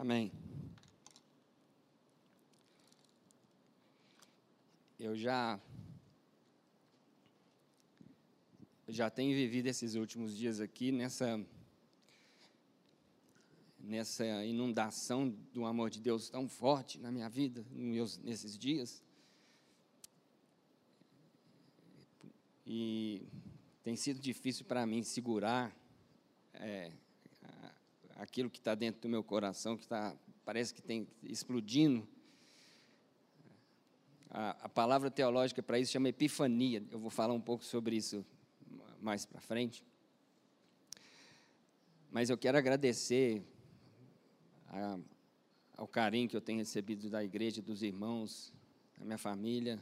Amém. Eu já já tenho vivido esses últimos dias aqui nessa nessa inundação do amor de Deus tão forte na minha vida nesses dias. E tem sido difícil para mim segurar é, aquilo que está dentro do meu coração, que tá, parece que tem explodindo. A, a palavra teológica para isso chama epifania. Eu vou falar um pouco sobre isso mais para frente. Mas eu quero agradecer a, ao carinho que eu tenho recebido da igreja, dos irmãos, da minha família,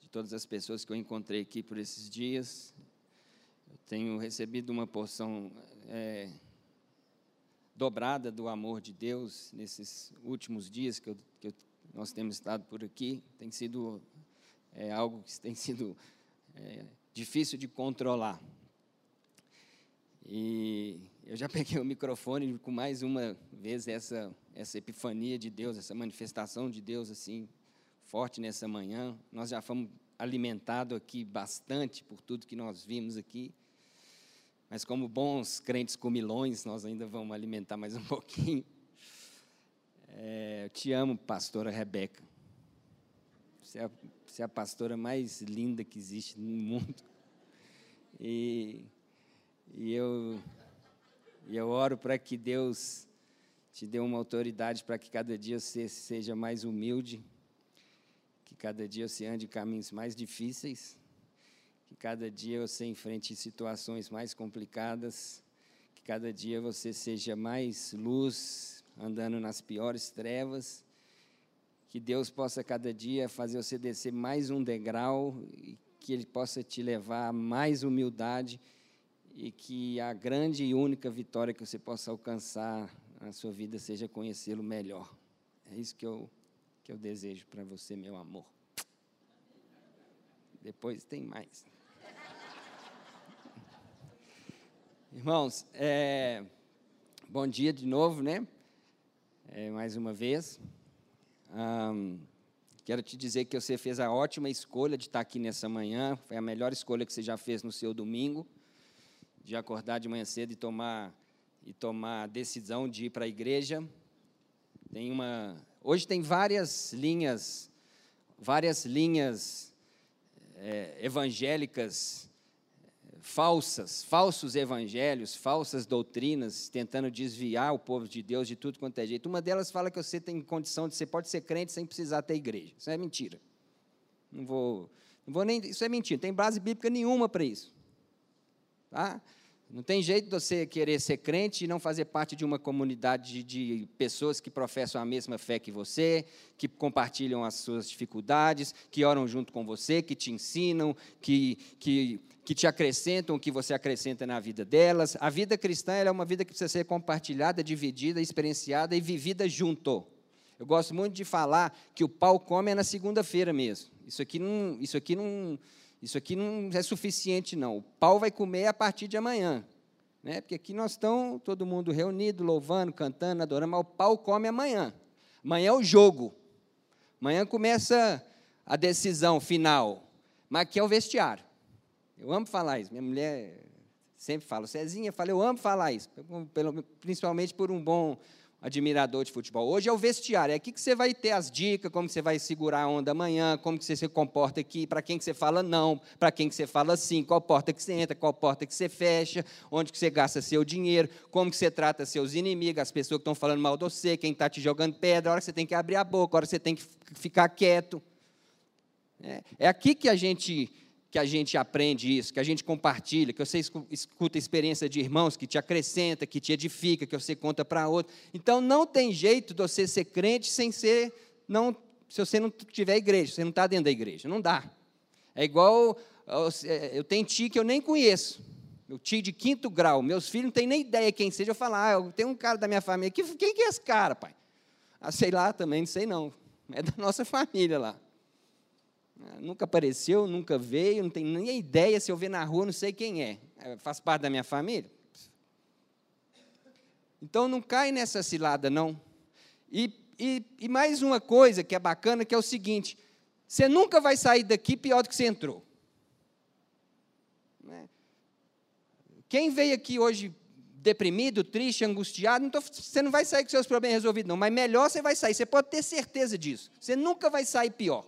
de todas as pessoas que eu encontrei aqui por esses dias. Eu tenho recebido uma porção é, dobrada do amor de Deus nesses últimos dias que, eu, que nós temos estado por aqui. Tem sido é, algo que tem sido é, difícil de controlar. E eu já peguei o microfone com mais uma vez essa, essa epifania de Deus, essa manifestação de Deus assim forte nessa manhã. Nós já fomos alimentados aqui bastante por tudo que nós vimos aqui. Mas como bons crentes comilões, nós ainda vamos alimentar mais um pouquinho. É, eu te amo, pastora Rebeca. Você é, você é a pastora mais linda que existe no mundo. E, e eu, e eu oro para que Deus te dê uma autoridade para que cada dia você seja mais humilde, que cada dia você ande caminhos mais difíceis que cada dia você enfrente situações mais complicadas, que cada dia você seja mais luz, andando nas piores trevas, que Deus possa cada dia fazer você descer mais um degrau e que Ele possa te levar a mais humildade e que a grande e única vitória que você possa alcançar na sua vida seja conhecê-lo melhor. É isso que eu, que eu desejo para você, meu amor. Depois tem mais. Irmãos, é, bom dia de novo, né? É, mais uma vez. Um, quero te dizer que você fez a ótima escolha de estar aqui nessa manhã. Foi a melhor escolha que você já fez no seu domingo, de acordar de manhã cedo e tomar e tomar a decisão de ir para a igreja. Tem uma, hoje tem várias linhas, várias linhas é, evangélicas falsas, falsos evangelhos, falsas doutrinas, tentando desviar o povo de Deus de tudo quanto é jeito. Uma delas fala que você tem condição de você pode ser crente sem precisar ter igreja. Isso é mentira. Não vou, não vou nem, isso é mentira. Não tem base bíblica nenhuma para isso. Tá? Não tem jeito de você querer ser crente e não fazer parte de uma comunidade de, pessoas que professam a mesma fé que você, que compartilham as suas dificuldades, que oram junto com você, que te ensinam, que, que, que te acrescentam o que você acrescenta na vida delas. A vida cristã é uma vida que precisa ser compartilhada, dividida, experienciada e vivida junto. Eu gosto muito de falar que o pau come é na segunda-feira mesmo. Isso aqui não. Isso aqui não isso aqui não é suficiente, não. O pau vai comer a partir de amanhã. Né? Porque aqui nós estamos, todo mundo reunido, louvando, cantando, adorando, mas o pau come amanhã. Amanhã é o jogo. Amanhã começa a decisão final. Mas aqui é o vestiário. Eu amo falar isso. Minha mulher sempre fala, Cezinha, fala, eu amo falar isso. Principalmente por um bom admirador de futebol. Hoje é o vestiário, é aqui que você vai ter as dicas, como você vai segurar a onda amanhã, como que você se comporta aqui, para quem que você fala não, para quem que você fala sim, qual porta que você entra, qual porta que você fecha, onde que você gasta seu dinheiro, como que você trata seus inimigos, as pessoas que estão falando mal de você, quem está te jogando pedra, a hora que você tem que abrir a boca, a hora que você tem que ficar quieto. É, é aqui que a gente que a gente aprende isso, que a gente compartilha, que você escuta a experiência de irmãos que te acrescenta, que te edifica, que você conta para outro. Então não tem jeito de você ser crente sem ser, não, se você não tiver igreja, você não está dentro da igreja, não dá. É igual, é, eu tenho tio que eu nem conheço, meu tio de quinto grau, meus filhos não têm nem ideia quem seja, eu falo, ah, eu tenho um cara da minha família, quem que é esse cara, pai? Ah, sei lá também, não sei não, é da nossa família lá. Nunca apareceu, nunca veio, não tenho nem ideia. Se eu ver na rua, não sei quem é. é. Faz parte da minha família? Então não cai nessa cilada, não. E, e, e mais uma coisa que é bacana, que é o seguinte: você nunca vai sair daqui pior do que você entrou. Né? Quem veio aqui hoje deprimido, triste, angustiado, não tô, você não vai sair com seus problemas resolvidos, não, mas melhor você vai sair, você pode ter certeza disso. Você nunca vai sair pior.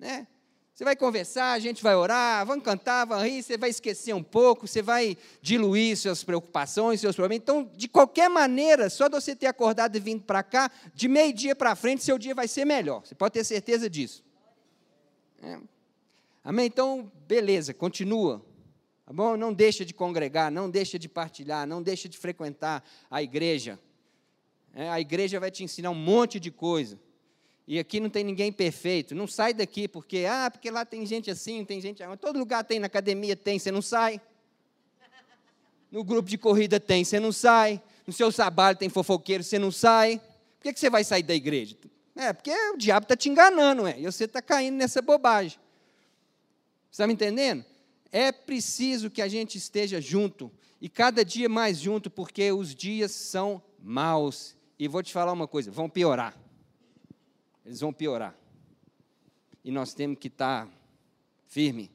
Né? Você vai conversar, a gente vai orar, vamos cantar, vamos rir, você vai esquecer um pouco, você vai diluir suas preocupações, seus problemas. Então, de qualquer maneira, só de você ter acordado e vindo para cá, de meio-dia para frente, seu dia vai ser melhor. Você pode ter certeza disso. É. Amém? Então, beleza, continua. Tá bom? Não deixa de congregar, não deixa de partilhar, não deixa de frequentar a igreja. É, a igreja vai te ensinar um monte de coisa. E aqui não tem ninguém perfeito. Não sai daqui porque, ah, porque lá tem gente assim, tem gente. Todo lugar tem, na academia tem, você não sai. No grupo de corrida tem, você não sai. No seu trabalho tem fofoqueiro, você não sai. Por que, você vai sair da igreja? É, porque o diabo está te enganando, é, e você está caindo nessa bobagem. Você está me entendendo? É preciso que a gente esteja junto, e cada dia mais junto, porque os dias são maus. E vou te falar uma coisa: vão piorar. Eles vão piorar. E nós temos que estar firme.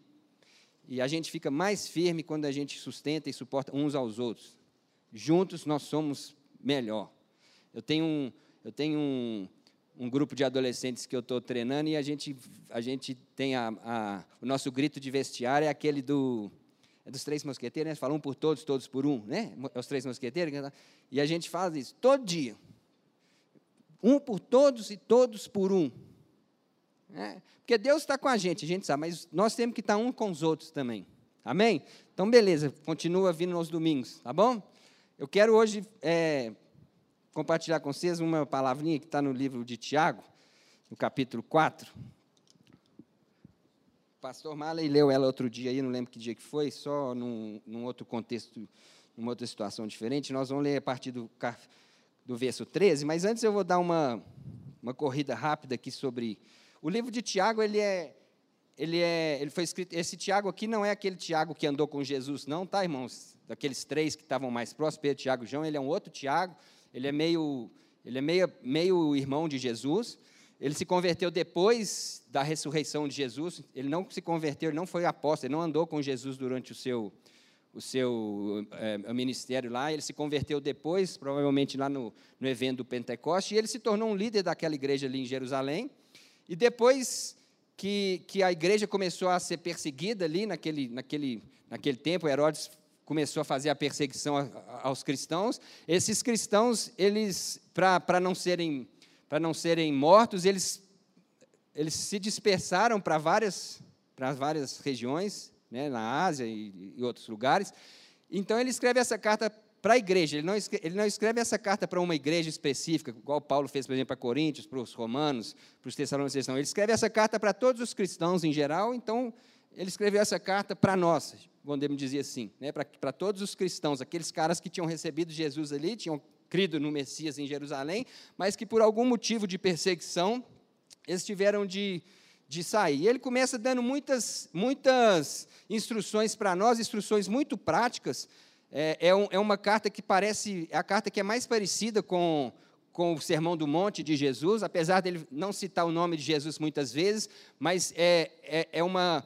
E a gente fica mais firme quando a gente sustenta e suporta uns aos outros. Juntos nós somos melhor. Eu tenho um, eu tenho um, um grupo de adolescentes que eu estou treinando e a gente, a gente tem a, a, o nosso grito de vestiário é aquele do é dos três mosqueteiros, né? Fala um por todos, todos por um, né? É os três mosqueteiros. E a gente faz isso todo dia. Um por todos e todos por um. É, porque Deus está com a gente, a gente sabe, mas nós temos que estar um com os outros também. Amém? Então, beleza, continua vindo nos domingos, tá bom? Eu quero hoje é, compartilhar com vocês uma palavrinha que está no livro de Tiago, no capítulo 4. O pastor Marley leu ela outro dia aí, não lembro que dia que foi, só num, num outro contexto, numa outra situação diferente. Nós vamos ler a partir do, do verso 13, mas antes eu vou dar uma, uma corrida rápida aqui sobre. O livro de Tiago, ele é. Ele, é, ele foi escrito. Esse Tiago aqui não é aquele Tiago que andou com Jesus, não, tá, irmãos? Daqueles três que estavam mais próximos, Pedro, Tiago e João, ele é um outro Tiago ele é meio, ele é meio, meio irmão de Jesus. Ele se converteu depois da ressurreição de Jesus. Ele não se converteu, ele não foi apóstolo, ele não andou com Jesus durante o seu, o seu é, ministério lá. Ele se converteu depois, provavelmente lá no, no evento do Pentecoste, e ele se tornou um líder daquela igreja ali em Jerusalém. E depois que, que a igreja começou a ser perseguida ali naquele, naquele, naquele tempo, Herodes começou a fazer a perseguição aos cristãos. Esses cristãos, eles, para não serem para não serem mortos, eles eles se dispersaram para várias para várias regiões, né, na Ásia e, e outros lugares. Então ele escreve essa carta para a igreja. Ele não, escreve, ele não escreve essa carta para uma igreja específica, igual Paulo fez, por exemplo, para Coríntios, para os romanos, para os tessalonicenses. Não. Ele escreve essa carta para todos os cristãos em geral. Então ele escreveu essa carta para nós, podemos dizer assim, né, para todos os cristãos, aqueles caras que tinham recebido Jesus ali, tinham crido no Messias em Jerusalém, mas que por algum motivo de perseguição, eles tiveram de, de sair. E ele começa dando muitas, muitas instruções para nós, instruções muito práticas. É, é, um, é uma carta que parece, é a carta que é mais parecida com, com o Sermão do Monte de Jesus, apesar dele não citar o nome de Jesus muitas vezes, mas é, é, é uma,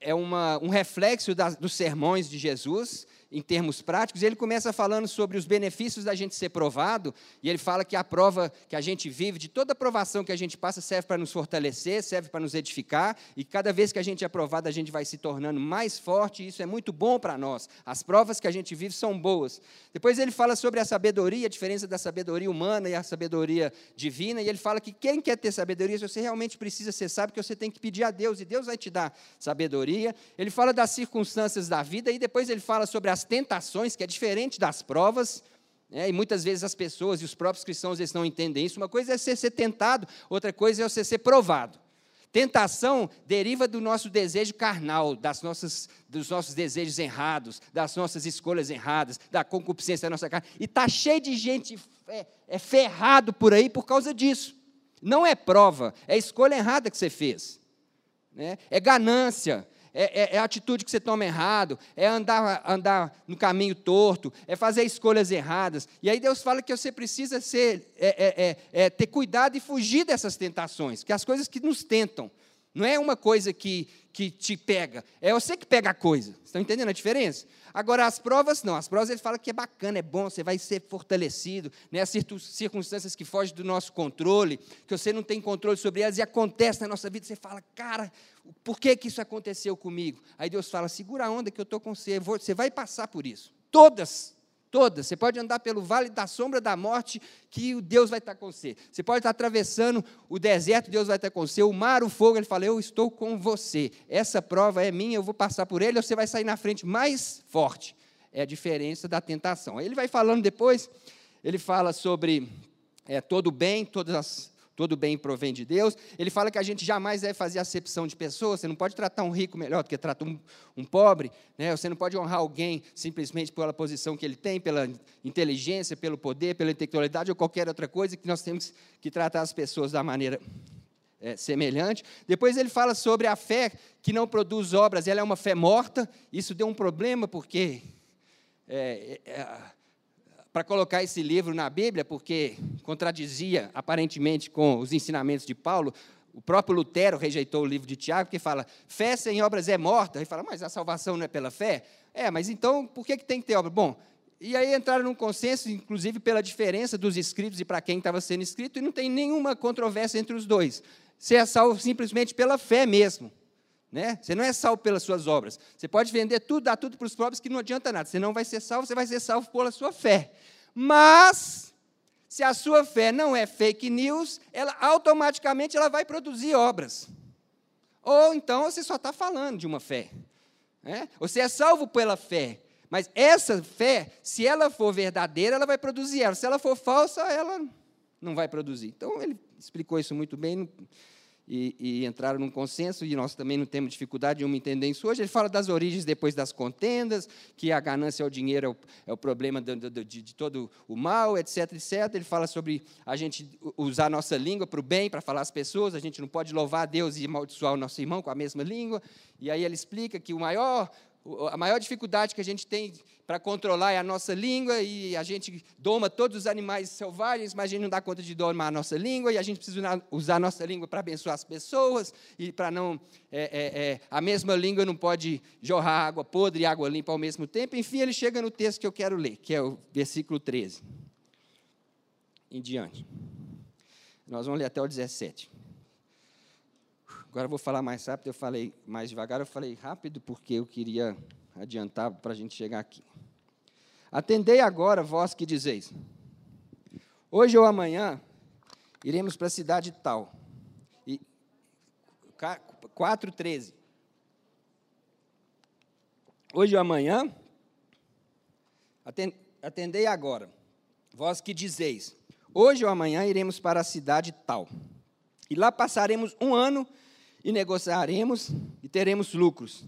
é uma, um reflexo das, dos sermões de Jesus, em termos práticos, ele começa falando sobre os benefícios da gente ser provado, e ele fala que a prova que a gente vive, de toda aprovação que a gente passa, serve para nos fortalecer, serve para nos edificar, e cada vez que a gente é aprovado, a gente vai se tornando mais forte, e isso é muito bom para nós. As provas que a gente vive são boas. Depois ele fala sobre a sabedoria, a diferença da sabedoria humana e a sabedoria divina, e ele fala que quem quer ter sabedoria, se você realmente precisa ser sábio, que você tem que pedir a Deus, e Deus vai te dar sabedoria. Ele fala das circunstâncias da vida, e depois ele fala sobre as as tentações, que é diferente das provas, né? e muitas vezes as pessoas e os próprios cristãos eles não entendem isso. Uma coisa é você ser tentado, outra coisa é você ser provado. Tentação deriva do nosso desejo carnal, das nossas, dos nossos desejos errados, das nossas escolhas erradas, da concupiscência da nossa carne. E está cheio de gente é, é ferrado por aí por causa disso. Não é prova, é escolha errada que você fez. Né? É ganância, é, é, é, a atitude que você toma errado, é andar, andar no caminho torto, é fazer escolhas erradas. E aí Deus fala que você precisa ser, é, é, é ter cuidado e fugir dessas tentações, que as coisas que nos tentam. Não é uma coisa que, que te pega, é você que pega a coisa. Estão entendendo a diferença? Agora, as provas não. As provas ele fala que é bacana, é bom, você vai ser fortalecido. Né? As circunstâncias que fogem do nosso controle, que você não tem controle sobre elas e acontece na nossa vida, você fala, cara, por que, que isso aconteceu comigo? Aí Deus fala, segura a onda que eu estou com você, você vai passar por isso. Todas todas. Você pode andar pelo vale da sombra da morte, que Deus vai estar com você. Você pode estar atravessando o deserto, Deus vai estar com você. O mar, o fogo, ele fala: Eu estou com você. Essa prova é minha, eu vou passar por ele, você vai sair na frente mais forte. É a diferença da tentação. Ele vai falando depois, ele fala sobre é, todo bem, todas as todo bem provém de Deus. Ele fala que a gente jamais deve fazer acepção de pessoas, você não pode tratar um rico melhor do que trata um, um pobre, né? você não pode honrar alguém simplesmente pela posição que ele tem, pela inteligência, pelo poder, pela intelectualidade ou qualquer outra coisa, que nós temos que tratar as pessoas da maneira é, semelhante. Depois ele fala sobre a fé que não produz obras, ela é uma fé morta, isso deu um problema porque. É, é, para colocar esse livro na Bíblia, porque contradizia aparentemente com os ensinamentos de Paulo. O próprio Lutero rejeitou o livro de Tiago, que fala: fé sem obras é morta. Ele fala, mas a salvação não é pela fé? É, mas então por que, que tem que ter obra? Bom, e aí entraram num consenso, inclusive pela diferença dos escritos e para quem estava sendo escrito, e não tem nenhuma controvérsia entre os dois. Você é salvo simplesmente pela fé mesmo. Né? Você não é salvo pelas suas obras. Você pode vender tudo, dar tudo para os pobres, que não adianta nada. Você não vai ser salvo, você vai ser salvo pela sua fé. Mas, se a sua fé não é fake news, ela automaticamente ela vai produzir obras. Ou então você só está falando de uma fé. Né? Você é salvo pela fé. Mas essa fé, se ela for verdadeira, ela vai produzir ela. Se ela for falsa, ela não vai produzir. Então, ele explicou isso muito bem e, e, entraram num consenso, e nós também não temos dificuldade de um entender isso hoje. Ele fala das origens depois das contendas, que a ganância ao dinheiro é o, é o problema de, de, de, todo o mal, etc, etc. Ele fala sobre a gente usar a nossa língua para o bem, para falar às pessoas, a gente não pode louvar a Deus e amaldiçoar o nosso irmão com a mesma língua. E aí ele explica que o maior a maior dificuldade que a gente tem para controlar é a nossa língua, e a gente doma todos os animais selvagens, mas a gente não dá conta de domar a nossa língua, e a gente precisa usar a nossa língua para abençoar as pessoas, e para não. É, é, é, a mesma língua não pode jorrar água podre e água limpa ao mesmo tempo. Enfim, ele chega no texto que eu quero ler, que é o versículo 13. Em diante. Nós vamos ler até o 17. Agora eu vou falar mais rápido, eu falei mais devagar, eu falei rápido porque eu queria adiantar para a gente chegar aqui. Atendei agora, vós que dizeis: Hoje ou amanhã iremos para a cidade tal. E 4:13. Hoje ou amanhã atendei agora, vós que dizeis: Hoje ou amanhã iremos para a cidade tal. E lá passaremos um ano e negociaremos e teremos lucros.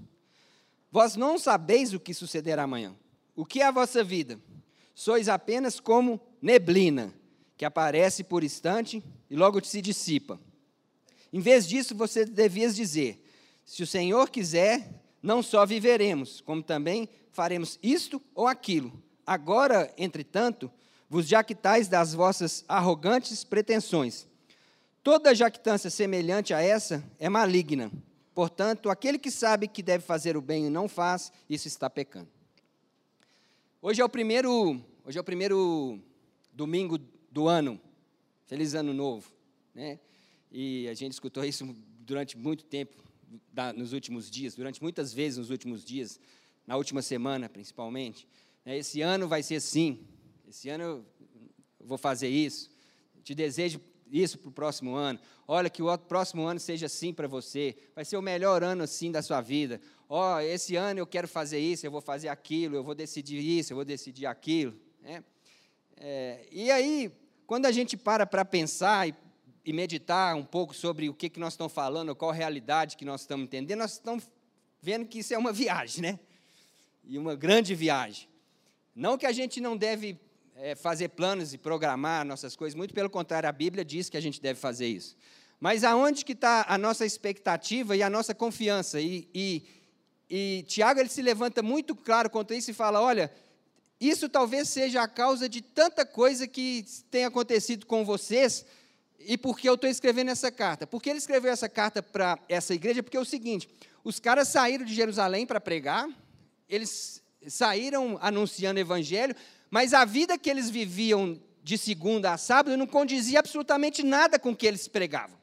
Vós não sabeis o que sucederá amanhã. O que é a vossa vida? Sois apenas como neblina, que aparece por instante e logo se dissipa. Em vez disso, você devias dizer: se o Senhor quiser, não só viveremos, como também faremos isto ou aquilo. Agora, entretanto, vos jactais das vossas arrogantes pretensões Toda jactância semelhante a essa é maligna. Portanto, aquele que sabe que deve fazer o bem e não faz, isso está pecando. Hoje é o primeiro, hoje é o primeiro domingo do ano. Feliz ano novo, né? E a gente escutou isso durante muito tempo nos últimos dias, durante muitas vezes nos últimos dias, na última semana principalmente. Né? Esse ano vai ser assim. Esse ano eu vou fazer isso. Te desejo isso para o próximo ano. Olha, que o próximo ano seja assim para você. Vai ser o melhor ano assim da sua vida. Ó, oh, esse ano eu quero fazer isso, eu vou fazer aquilo, eu vou decidir isso, eu vou decidir aquilo. Né? É, e aí, quando a gente para para pensar e, e, meditar um pouco sobre o que, que nós estamos falando, qual a realidade que nós estamos entendendo, nós estamos vendo que isso é uma viagem, né? E uma grande viagem. Não que a gente não deve é, fazer planos e programar nossas coisas, muito pelo contrário, a Bíblia diz que a gente deve fazer isso. Mas aonde que está a nossa expectativa e a nossa confiança? E, e, e Tiago ele se levanta muito claro contra isso e fala: olha, isso talvez seja a causa de tanta coisa que tem acontecido com vocês. E por que eu estou escrevendo essa carta? Porque ele escreveu essa carta para essa igreja? Porque é o seguinte: os caras saíram de Jerusalém para pregar, eles saíram anunciando evangelho, mas a vida que eles viviam de segunda a sábado não condizia absolutamente nada com o que eles pregavam.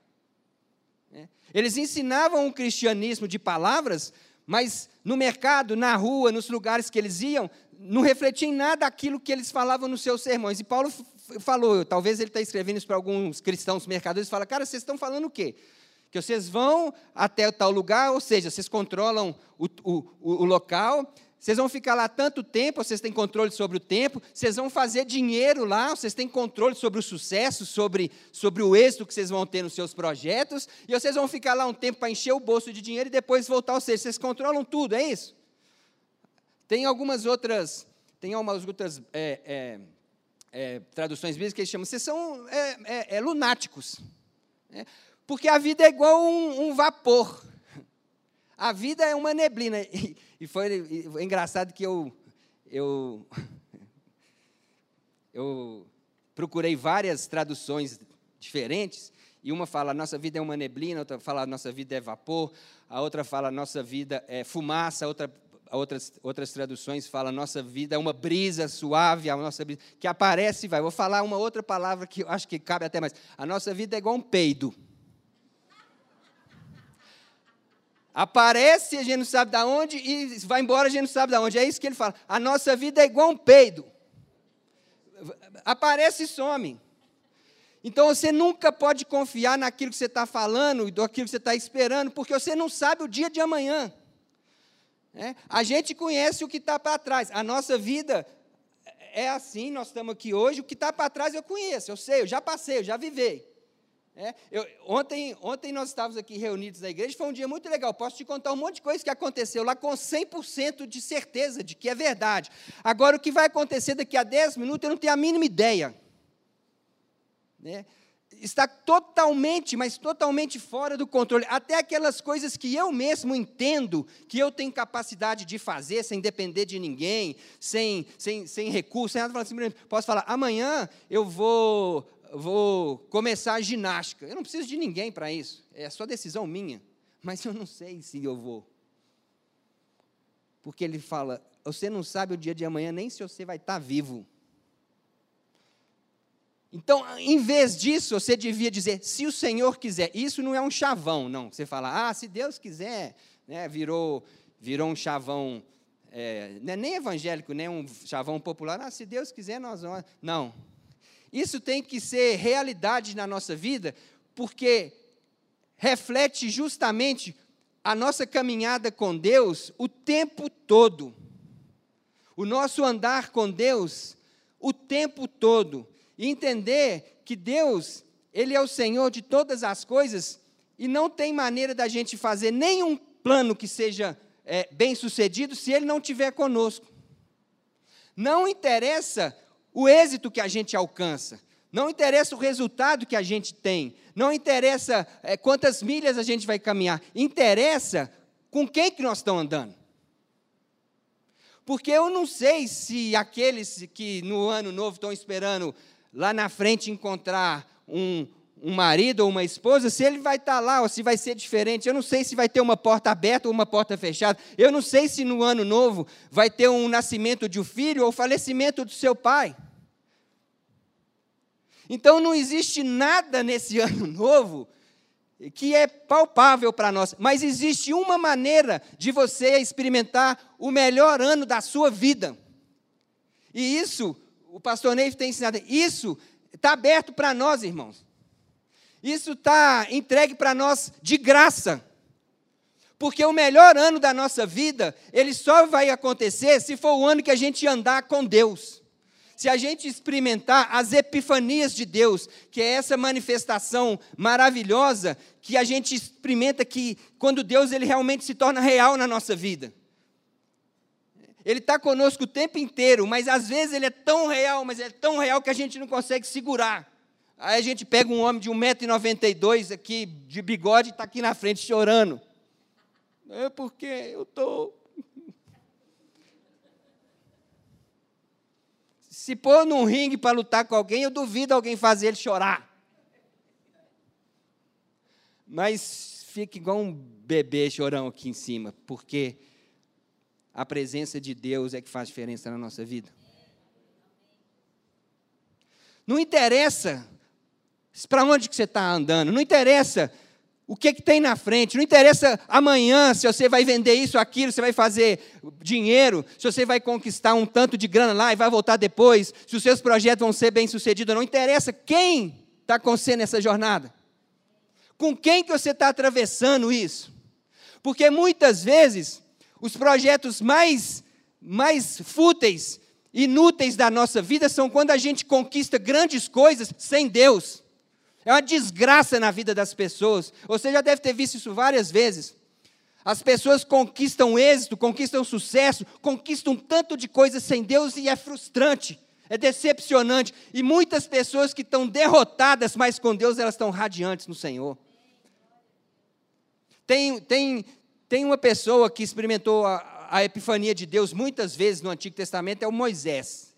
Né? Eles ensinavam um cristianismo de palavras, mas no mercado, na rua, nos lugares que eles iam, não refletia em nada aquilo que eles falavam nos seus sermões. E Paulo falou, talvez ele está escrevendo isso para alguns cristãos mercadores, fala, cara, vocês estão falando o quê? Que vocês vão até tal lugar, ou seja, vocês controlam o, o, o local, vocês vão ficar lá tanto tempo, vocês têm controle sobre o tempo, vocês vão fazer dinheiro lá, vocês têm controle sobre o sucesso, sobre, sobre o êxito que vocês vão ter nos seus projetos, e vocês vão ficar lá um tempo para encher o bolso de dinheiro e depois voltar, ou seja, vocês controlam tudo, é isso? Tem algumas outras, tem algumas outras é, é, é, traduções bíblicas que eles chamam, vocês são é, é, é, lunáticos, né? porque a vida é igual um, um vapor, a vida é uma neblina. E, foi, engraçado que eu, eu, eu procurei várias traduções diferentes, e uma fala, nossa vida é uma neblina, outra fala, nossa vida é vapor, a outra fala, nossa vida é fumaça, outra, outras, outras traduções falam, nossa vida é uma brisa suave, a nossa brisa, que aparece e vai. Vou falar uma outra palavra que eu acho que cabe até mais. A nossa vida é igual um peido. Aparece, a gente não sabe de onde, e vai embora, a gente não sabe de onde. É isso que ele fala. A nossa vida é igual um peido. Aparece e some. Então você nunca pode confiar naquilo que você está falando e daquilo que você está esperando, porque você não sabe o dia de amanhã. É? A gente conhece o que está para trás. A nossa vida é assim, nós estamos aqui hoje. O que está para trás eu conheço, eu sei, eu já passei, eu já vivei. É, eu, ontem, ontem nós estávamos aqui reunidos na igreja, foi um dia muito legal. Posso te contar um monte de coisa que aconteceu lá com 100% de certeza de que é verdade. Agora, o que vai acontecer daqui a 10 minutos, eu não tenho a mínima ideia. Né? Está totalmente, mas totalmente fora do controle. Até aquelas coisas que eu mesmo entendo que eu tenho capacidade de fazer sem depender de ninguém, sem, sem, sem recurso, sem nada. Assim, posso falar, amanhã eu vou vou começar a ginástica. Eu não preciso de ninguém para isso. É só decisão minha. Mas eu não sei se eu vou. Porque ele fala: você não sabe o dia de amanhã nem se você vai estar vivo. Então, em vez disso, você devia dizer, se o Senhor quiser. Isso não é um chavão, não. Você fala, ah, se Deus quiser, né, virou, virou um chavão, é, é nem evangélico, nem um chavão popular. Ah, se Deus quiser, nós vamos. Não, isso tem que ser realidade na nossa vida, porque reflete justamente a nossa caminhada com Deus o tempo todo. O nosso andar com Deus o tempo todo. E entender que Deus, Ele é o Senhor de todas as coisas e não tem maneira da gente fazer nenhum plano que seja é, bem sucedido se Ele não estiver conosco. Não interessa o êxito que a gente alcança. Não interessa o resultado que a gente tem. Não interessa é, quantas milhas a gente vai caminhar. Interessa com quem que nós estamos andando. Porque eu não sei se aqueles que no ano novo estão esperando lá na frente encontrar um, um marido ou uma esposa, se ele vai estar lá ou se vai ser diferente. Eu não sei se vai ter uma porta aberta ou uma porta fechada. Eu não sei se no ano novo vai ter um nascimento de um filho ou falecimento do seu pai. Então não existe nada nesse ano novo que é palpável para nós, mas existe uma maneira de você experimentar o melhor ano da sua vida. E isso, o pastor Neif tem ensinado, isso está aberto para nós, irmãos. Isso está entregue para nós de graça. Porque o melhor ano da nossa vida, ele só vai acontecer se for o ano que a gente andar com Deus se a gente experimentar as epifanias de Deus, que é essa manifestação maravilhosa que a gente experimenta que quando Deus ele realmente se torna real na nossa vida. Ele está conosco o tempo inteiro, mas às vezes ele é tão real, mas é tão real que a gente não consegue segurar. Aí a gente pega um homem de 1,92m aqui, de bigode, e está aqui na frente chorando. É porque eu estou. Se pôr num ringue para lutar com alguém, eu duvido alguém fazer ele chorar. Mas fica igual um bebê chorão aqui em cima, porque a presença de Deus é que faz diferença na nossa vida. Não interessa para onde que você está andando, não interessa o que, que tem na frente, não interessa amanhã se você vai vender isso, aquilo, se vai fazer dinheiro, se você vai conquistar um tanto de grana lá e vai voltar depois, se os seus projetos vão ser bem-sucedidos, não interessa quem está com você nessa jornada. Com quem que você está atravessando isso? Porque muitas vezes os projetos mais, mais fúteis, inúteis da nossa vida são quando a gente conquista grandes coisas sem Deus. É uma desgraça na vida das pessoas. Você já deve ter visto isso várias vezes. As pessoas conquistam êxito, conquistam sucesso, conquistam tanto de coisas sem Deus e é frustrante, é decepcionante. E muitas pessoas que estão derrotadas, mas com Deus elas estão radiantes no Senhor. Tem, tem, tem uma pessoa que experimentou a, a epifania de Deus muitas vezes no Antigo Testamento, é o Moisés.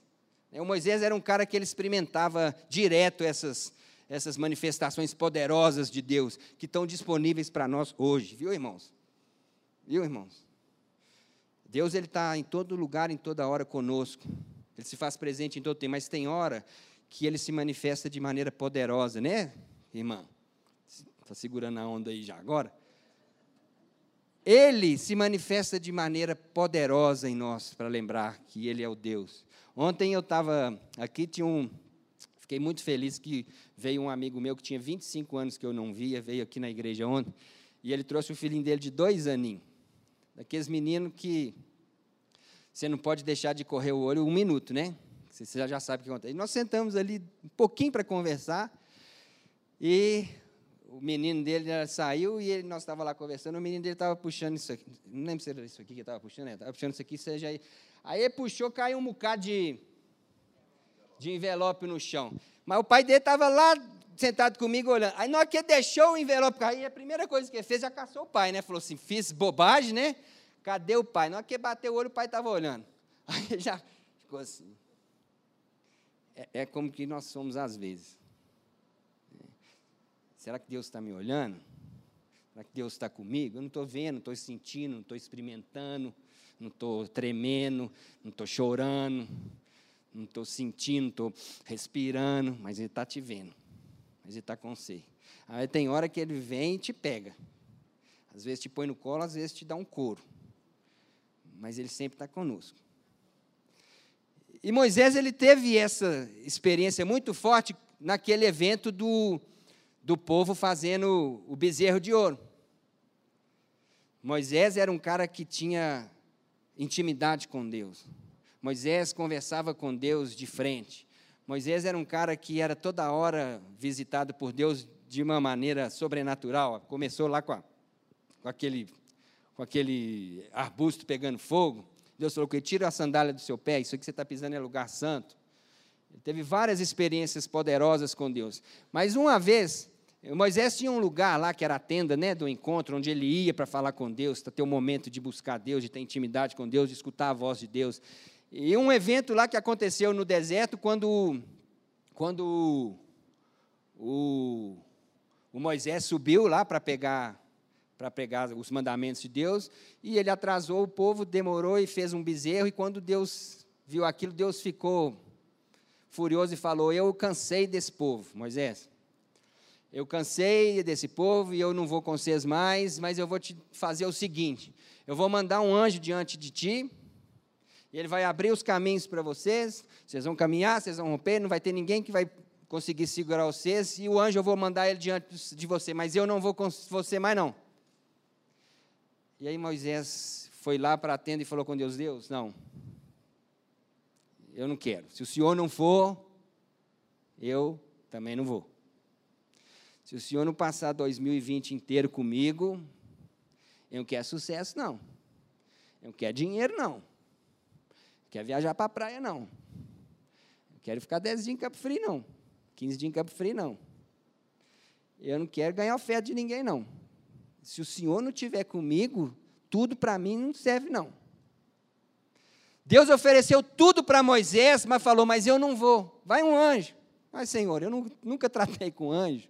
O Moisés era um cara que ele experimentava direto essas, essas manifestações poderosas de Deus que estão disponíveis para nós hoje, viu, irmãos? Viu, irmãos? Deus ele está em todo lugar, em toda hora conosco. Ele se faz presente em todo tempo, mas tem hora que ele se manifesta de maneira poderosa, né, irmã? Está segurando a onda aí já agora? Ele se manifesta de maneira poderosa em nós, para lembrar que Ele é o Deus. Ontem eu estava aqui, tinha um, Fiquei muito feliz que veio um amigo meu que tinha 25 anos que eu não via, veio aqui na igreja ontem, e ele trouxe o filhinho dele de dois aninhos. Daqueles meninos que você não pode deixar de correr o olho um minuto, né? Você já, sabe o que acontece. E nós sentamos ali um pouquinho para conversar, e o menino dele saiu e ele, nós estávamos lá conversando, o menino dele estava puxando isso aqui, não lembro se era isso aqui que estava puxando, estava né? puxando isso aqui, seja aí. Aí ele puxou, caiu um bocado de de envelope no chão. Mas o pai dele estava lá sentado comigo olhando. Aí na hora que ele deixou o envelope cair, a primeira coisa que ele fez, já caçou o pai, né? Falou assim, fiz bobagem, né? Cadê o pai? Na hora que ele bateu o olho, o pai estava olhando. Aí ele já ficou assim. É, é como que nós somos às vezes. Será que Deus está me olhando? Será que Deus está comigo? Eu não estou vendo, não estou sentindo, não estou experimentando, não estou tremendo, não estou chorando, não estou sentindo, estou respirando, mas Ele está te vendo, mas Ele está com você. Aí tem hora que Ele vem e te pega. Às vezes te põe no colo, às vezes te dá um couro. Mas Ele sempre está conosco. E Moisés ele teve essa experiência muito forte naquele evento do, do povo fazendo o bezerro de ouro. Moisés era um cara que tinha intimidade com Deus. Moisés conversava com Deus de frente. Moisés era um cara que era toda hora visitado por Deus de uma maneira sobrenatural. Começou lá com, a, com, aquele, com aquele arbusto pegando fogo. Deus falou tira a sandália do seu pé, isso que você está pisando é lugar santo. Ele teve várias experiências poderosas com Deus. Mas uma vez, Moisés tinha um lugar lá que era a tenda né, do encontro, onde ele ia para falar com Deus, para ter um momento de buscar Deus, de ter intimidade com Deus, de escutar a voz de Deus. E um evento lá que aconteceu no deserto, quando, quando o, o Moisés subiu lá para pegar para pegar os mandamentos de Deus, e ele atrasou o povo, demorou e fez um bezerro, e quando Deus viu aquilo, Deus ficou furioso e falou: Eu cansei desse povo, Moisés. Eu cansei desse povo e eu não vou com vocês mais, mas eu vou te fazer o seguinte: eu vou mandar um anjo diante de ti, e ele vai abrir os caminhos para vocês, vocês vão caminhar, vocês vão romper, não vai ter ninguém que vai conseguir segurar vocês, e o anjo eu vou mandar ele diante de você, mas eu não vou com você mais não. E aí Moisés foi lá para a tenda e falou com Deus, Deus, não, eu não quero. Se o senhor não for, eu também não vou. Se o senhor não passar 2020 inteiro comigo, eu não quero sucesso, não. Eu não quero dinheiro, não. Quer viajar para a praia, não. Quero ficar 10 dias em Campo Frio, não. 15 dias em Campo Frio, não. Eu não quero ganhar oferta de ninguém, não. Se o Senhor não estiver comigo, tudo para mim não serve, não. Deus ofereceu tudo para Moisés, mas falou: Mas eu não vou. Vai um anjo. Mas, Senhor, eu nunca tratei com anjo.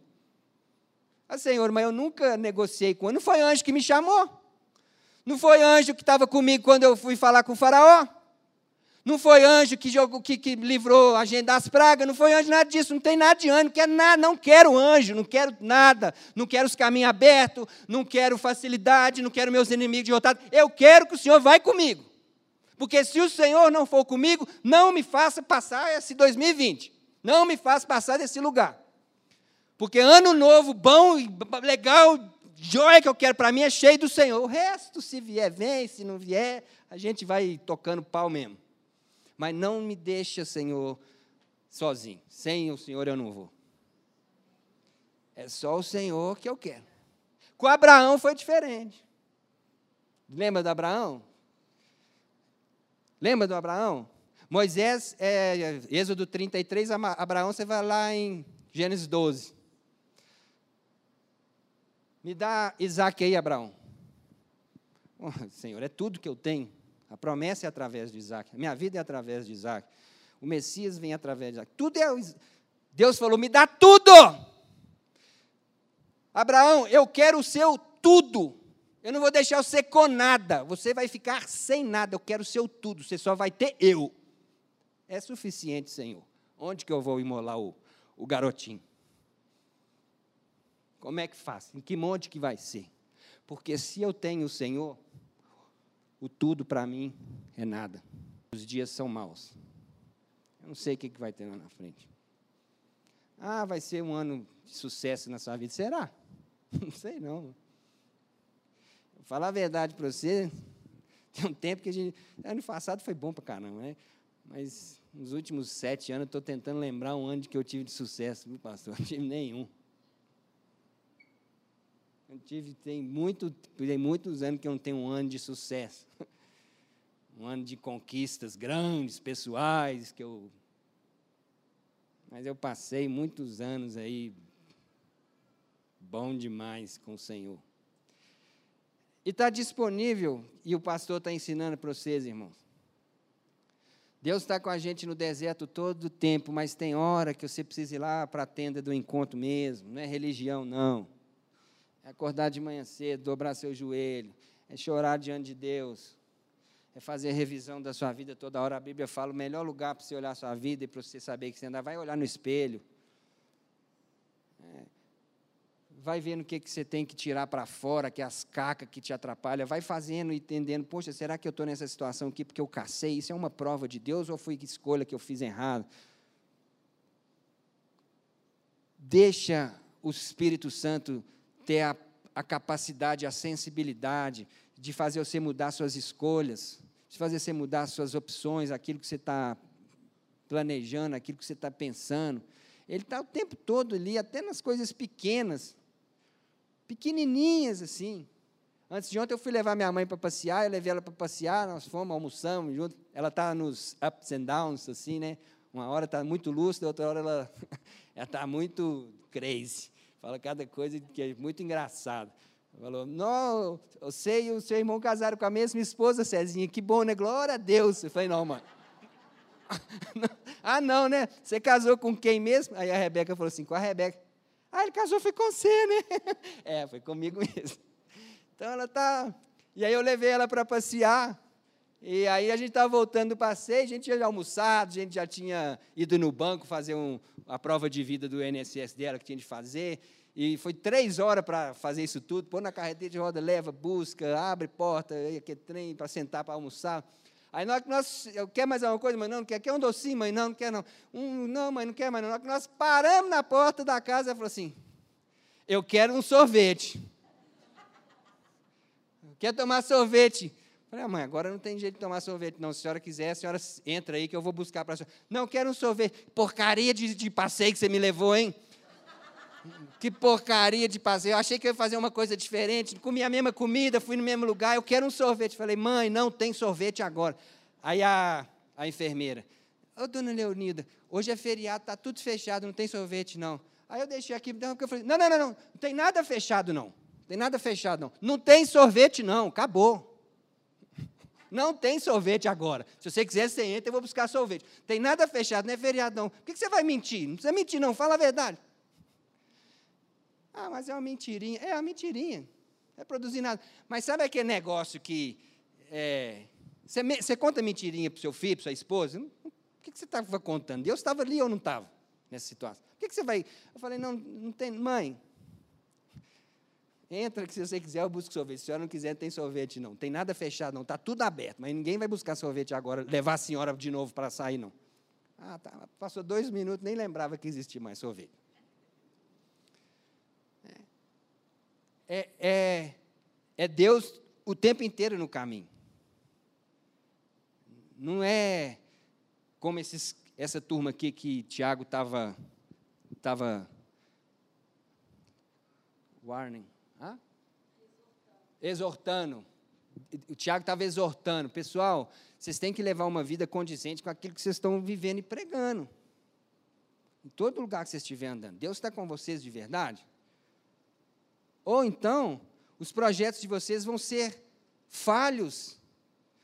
Ah, Senhor, mas eu nunca negociei com anjo. Não foi anjo que me chamou. Não foi anjo que estava comigo quando eu fui falar com o Faraó. Não foi anjo que, jogou, que, que livrou a gente das pragas, não foi anjo, nada disso, não tem nada de anjo, não quero nada, não quero anjo, não quero nada, não quero os caminhos abertos, não quero facilidade, não quero meus inimigos derrotados, eu quero que o Senhor vai comigo. Porque se o Senhor não for comigo, não me faça passar esse 2020. Não me faça passar desse lugar. Porque ano novo, bom, legal, joia que eu quero para mim é cheio do Senhor. O resto, se vier, vem, se não vier, a gente vai tocando pau mesmo. Mas não me deixa, Senhor, sozinho. Sem o Senhor eu não vou. É só o Senhor que eu quero. Com Abraão foi diferente. Lembra do Abraão? Lembra do Abraão? Moisés, é, Êxodo 33, Abraão, você vai lá em Gênesis 12. Me dá Isaac aí, Abraão. Oh, Senhor, é tudo que eu tenho. A promessa é através de Isaac. Minha vida é através de Isaac. O Messias vem através de Isaac. Tudo é. Deus falou: me dá tudo. Abraão, eu quero o seu tudo. Eu não vou deixar você com nada. Você vai ficar sem nada. Eu quero o seu tudo. Você só vai ter eu. É suficiente, Senhor. Onde que eu vou imolar o, o garotinho? Como é que faço? Em que monte que vai ser? Porque se eu tenho o Senhor, o tudo para mim é nada. Os dias são maus. Eu não sei o que vai ter lá na frente. Ah, vai ser um ano de sucesso na sua vida. Será? Não sei não. Vou falar a verdade para você. Tem um tempo que a gente. Ano passado foi bom para caramba, né? Mas nos últimos sete anos eu estou tentando lembrar um ano que eu tive de sucesso, viu, pastor? Não tive nenhum. Eu tive, tem, muito, tem muitos anos que eu não tenho um ano de sucesso. Um ano de conquistas grandes, pessoais, que eu. Mas eu passei muitos anos aí bom demais com o Senhor. E está disponível, e o pastor está ensinando para vocês, irmãos. Deus está com a gente no deserto todo o tempo, mas tem hora que você precisa ir lá para a tenda do encontro mesmo, não é religião, não. É acordar de manhã cedo, dobrar seu joelho, é chorar diante de Deus, é fazer revisão da sua vida toda hora. A Bíblia fala: o melhor lugar para você olhar a sua vida e para você saber que você ainda vai olhar no espelho. É, vai vendo o que, que você tem que tirar para fora, que é as cacas que te atrapalham. Vai fazendo e entendendo: poxa, será que eu estou nessa situação aqui porque eu cacei? Isso é uma prova de Deus ou foi escolha que eu fiz errado? Deixa o Espírito Santo ter a, a capacidade, a sensibilidade de fazer você mudar suas escolhas, de fazer você mudar suas opções, aquilo que você está planejando, aquilo que você está pensando. Ele está o tempo todo ali, até nas coisas pequenas, pequenininhas assim. Antes de ontem eu fui levar minha mãe para passear, eu levei ela para passear, nós fomos, almoçamos junto. Ela está nos ups and downs, assim, né? Uma hora está muito lúcida, outra hora ela está muito crazy. Fala cada coisa que é muito engraçado. Falou, não, você e o seu irmão casaram com a mesma esposa, Cezinha, que bom, né? Glória a Deus. Eu falei, não, mano. ah, não, né? Você casou com quem mesmo? Aí a Rebeca falou assim, com a Rebeca. Ah, ele casou, foi com você, né? é, foi comigo mesmo. Então ela tá. E aí eu levei ela para passear. E aí a gente estava voltando do passeio, a gente tinha almoçado, a gente já tinha ido no banco fazer um, a prova de vida do INSS dela que tinha de fazer. E foi três horas para fazer isso tudo. Pôr na carreteira de roda, leva, busca, abre porta, aquele trem para sentar para almoçar. Aí nós, nós eu quer mais alguma coisa, mãe? Não, não quer. Quer um docinho, mãe? Não, não quer não. Um, não, mãe, não quer mais não. Nós paramos na porta da casa, ela falou assim, eu quero um sorvete. Quer tomar sorvete? Falei, ah, mãe, agora não tem jeito de tomar sorvete, não. Se a senhora quiser, a senhora entra aí que eu vou buscar para a senhora. Não, quero um sorvete. Porcaria de, de passeio que você me levou, hein? Que porcaria de passeio. Eu achei que eu ia fazer uma coisa diferente. Comi a mesma comida, fui no mesmo lugar. Eu quero um sorvete. Falei, mãe, não tem sorvete agora. Aí a, a enfermeira, ô dona Leonida, hoje é feriado, está tudo fechado, não tem sorvete, não. Aí eu deixei aqui, porque eu falei, não, não, não, não, não tem nada fechado, não. Não tem nada fechado, não. Não tem sorvete, não, acabou. Não tem sorvete agora. Se você quiser, você entra, eu vou buscar sorvete. Tem nada fechado, não é feriado, não. Por que você vai mentir? Não precisa mentir, não. Fala a verdade. Ah, mas é uma mentirinha. É uma mentirinha. Não é produzir nada. Mas sabe aquele negócio que. É, você, você, conta mentirinha para o seu filho, para sua esposa? O que, você estava contando? Deus estava ali ou não estava nessa situação? Que, que você vai. Eu falei, não, não tem. Mãe, Entra que se você quiser, eu busco sorvete. Se a senhora não quiser, tem sorvete não. Tem nada fechado, não. Está tudo aberto. Mas ninguém vai buscar sorvete agora, levar a senhora de novo para sair, não. Ah, tá. Passou dois minutos, nem lembrava que existia mais sorvete. É, é, é Deus o tempo inteiro no caminho. Não é como esses, essa turma aqui que Tiago estava tava warning? Exortando. O Tiago estava exortando. Pessoal, vocês têm que levar uma vida condizente com aquilo que vocês estão vivendo e pregando. Em todo lugar que vocês estiverem andando. Deus está com vocês de verdade? Ou então, os projetos de vocês vão ser falhos,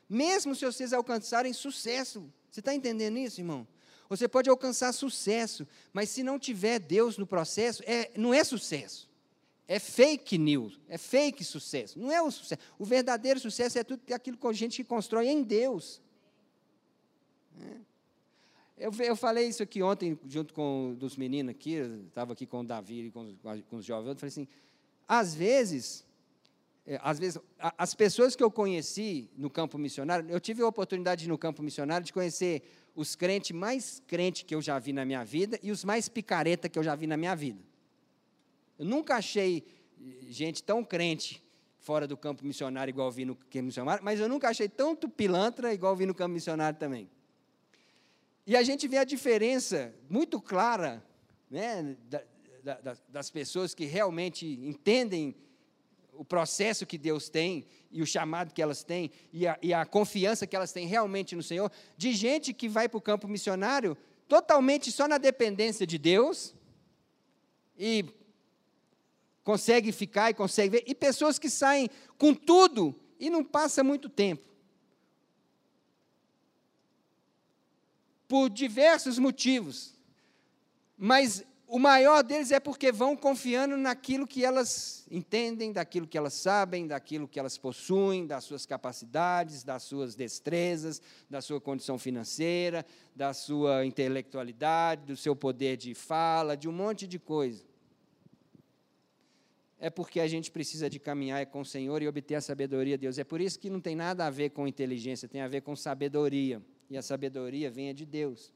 mesmo se vocês alcançarem sucesso. Você está entendendo isso, irmão? Você pode alcançar sucesso, mas se não tiver Deus no processo, é, não é sucesso. É fake news, é fake sucesso. Não é o sucesso. O verdadeiro sucesso é tudo aquilo que a gente constrói em Deus. É. Eu, eu falei isso aqui ontem, junto com dos meninos aqui, estava aqui com o Davi e com, com os jovens, eu falei assim, às vezes, é, às vezes, as pessoas que eu conheci no campo missionário, eu tive a oportunidade de, no campo missionário de conhecer os crentes mais crentes que eu já vi na minha vida e os mais picareta que eu já vi na minha vida. Eu nunca achei gente tão crente fora do campo missionário igual vi no campo missionário, mas eu nunca achei tanto pilantra igual vi no campo missionário também. E a gente vê a diferença muito clara né, da, da, das pessoas que realmente entendem o processo que Deus tem e o chamado que elas têm e a, e a confiança que elas têm realmente no Senhor, de gente que vai para o campo missionário totalmente só na dependência de Deus e consegue ficar e consegue ver, e pessoas que saem com tudo e não passa muito tempo. Por diversos motivos. Mas o maior deles é porque vão confiando naquilo que elas entendem, daquilo que elas sabem, daquilo que elas possuem, das suas capacidades, das suas destrezas, da sua condição financeira, da sua intelectualidade, do seu poder de fala, de um monte de coisa é porque a gente precisa de caminhar com o Senhor e obter a sabedoria de Deus. É por isso que não tem nada a ver com inteligência, tem a ver com sabedoria. E a sabedoria vem de Deus.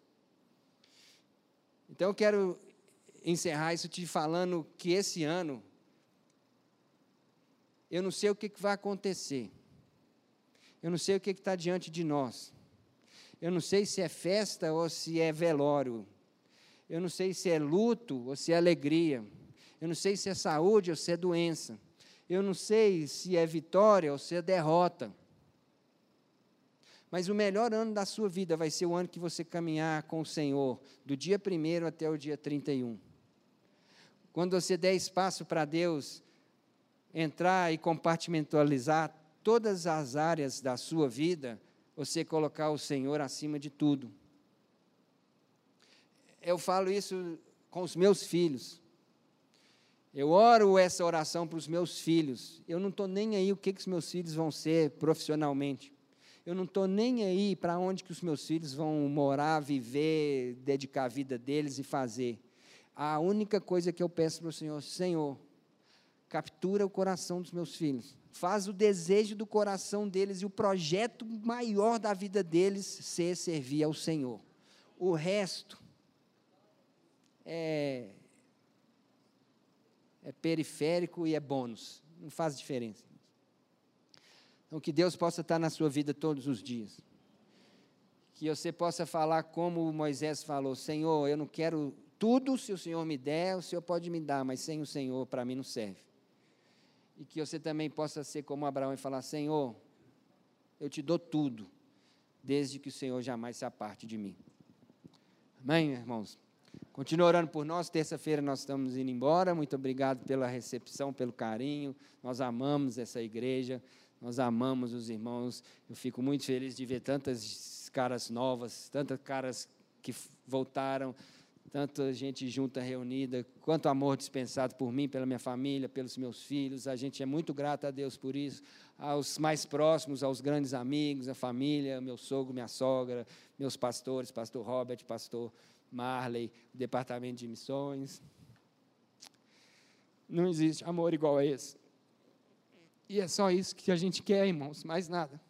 Então eu quero encerrar isso te falando que esse ano eu não sei o que, que vai acontecer. Eu não sei o que está diante de nós. Eu não sei se é festa ou se é velório. Eu não sei se é luto ou se é alegria. Eu não sei se é saúde ou se é doença. Eu não sei se é vitória ou se é derrota. Mas o melhor ano da sua vida vai ser o ano que você caminhar com o Senhor, do dia 1 até o dia 31. Quando você der espaço para Deus entrar e compartimentalizar todas as áreas da sua vida, você colocar o Senhor acima de tudo. Eu falo isso com os meus filhos. Eu oro essa oração para os meus filhos. Eu não estou nem aí o que, que os meus filhos vão ser profissionalmente. Eu não estou nem aí para onde que os meus filhos vão morar, viver, dedicar a vida deles e fazer. A única coisa que eu peço para o Senhor, Senhor, captura o coração dos meus filhos. Faz o desejo do coração deles e o projeto maior da vida deles ser servir ao Senhor. O resto é, é periférico e é bônus. Não faz diferença. Então, que Deus possa estar na sua vida todos os dias. Que você possa falar como Moisés falou: Senhor, eu não quero tudo, se o Senhor me der, o Senhor pode me dar, mas sem o Senhor, para mim não serve. E que você também possa ser como Abraão e falar: Senhor, eu te dou tudo, desde que o Senhor jamais se aparte de mim. Amém, irmãos? Continua orando por nós. Terça-feira nós estamos indo embora. Muito obrigado pela recepção, pelo carinho. Nós amamos essa igreja. Nós amamos os irmãos. Eu fico muito feliz de ver tantas caras novas, tantas caras que voltaram, tanta gente junta, reunida, quanto amor dispensado por mim, pela minha família, pelos meus filhos. A gente é muito grato a Deus por isso. Aos mais próximos, aos grandes amigos, a família, meu sogro, minha sogra, meus pastores, pastor Robert, pastor Marley, o departamento de missões. Não existe amor igual a esse. E é só isso que a gente quer, irmãos, mais nada.